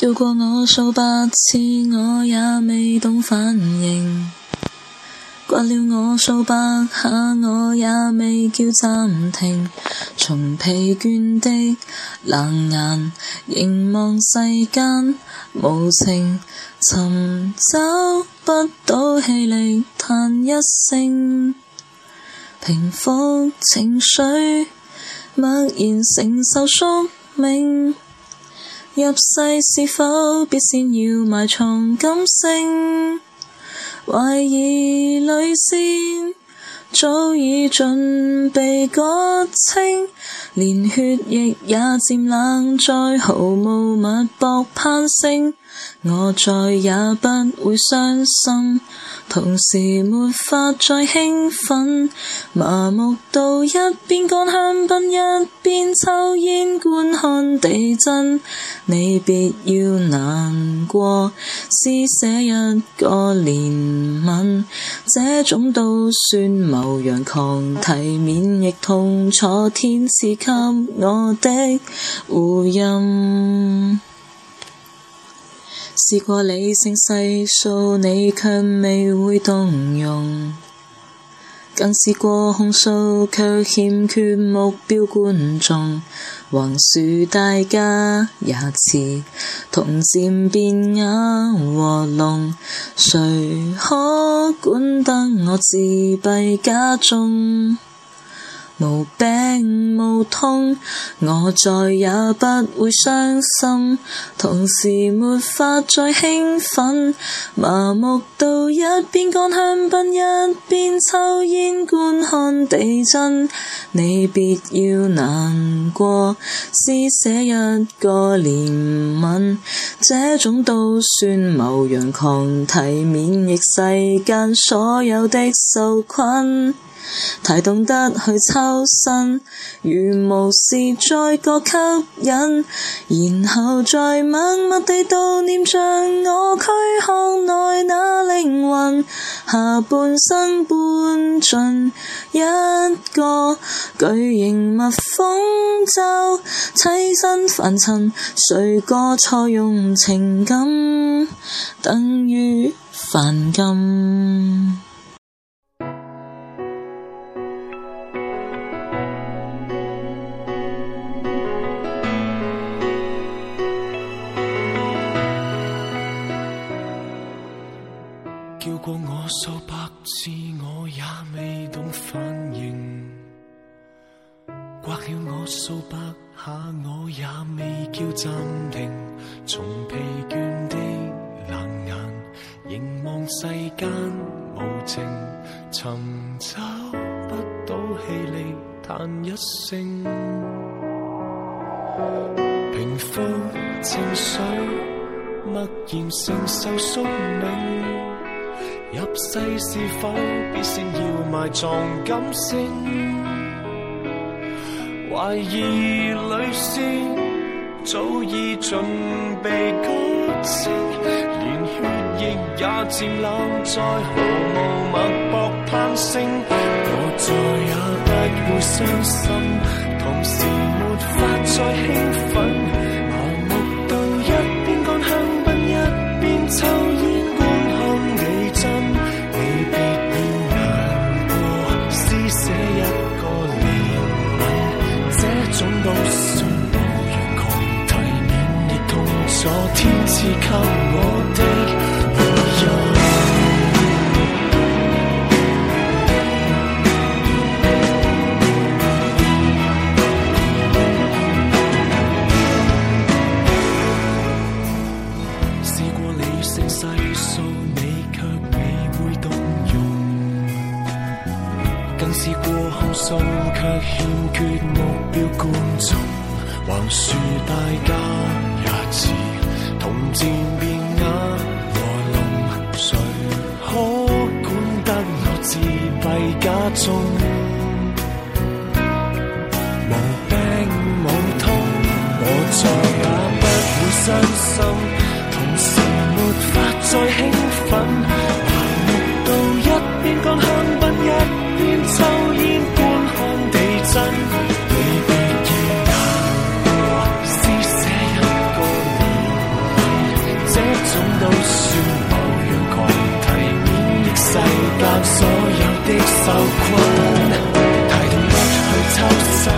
叫过我数百次，我也未懂反应。刮了我数百下，我也未叫暂停。从疲倦的冷眼凝望世间无情，寻找不到气力叹一声，平复情绪，默然承受宿命。入世是否必先要埋藏感性？怀疑泪腺早已准备割清，连血液也渐冷，再毫无脉搏攀升。我再也不会伤心，同时没法再兴奋，麻木到一边干香槟，一边抽烟观看地震。你别要难过，施舍一个怜悯，这种都算谋扬狂提免疫痛楚，天赐给我的护荫。试过理性细数，你却未会动容；更试过控诉，却欠缺目标观众。横竖大家也似同渐变哑和聋，谁可管得我自闭家中？无病无痛，我再也不会伤心，同时没法再兴奋，麻木到一边干香槟，一边抽烟观看地震。你别要难过，施舍一个怜悯，这种都算谋扬狂提免疫世间所有的受困。太懂得去抽身，如无事再觉吸引，然后再默默地悼念着我躯壳内那灵魂，下半生搬进一个巨型蜜蜂罩，栖身凡尘，谁个错用情感等于犯禁？是，我也未懂反应；刮了我数百下，我也未叫暂停。从疲倦的冷眼凝望世间无情，寻找不到气力叹一声，平复情绪，默然承受宿命。入世是否必先要埋藏感性？怀疑泪腺早已准备割清，连血液也渐冷，在毫无脉搏攀升。我再也不会伤心，同时没法再兴奋。赐给我的试过理性细数，你却未会动容；更是过控诉，却欠缺目标观众。横竖大家也似。从渐变哑和聋，谁可管得我自闭家中？无病无痛，我再也不会伤心，同时没法再兴奋，toast.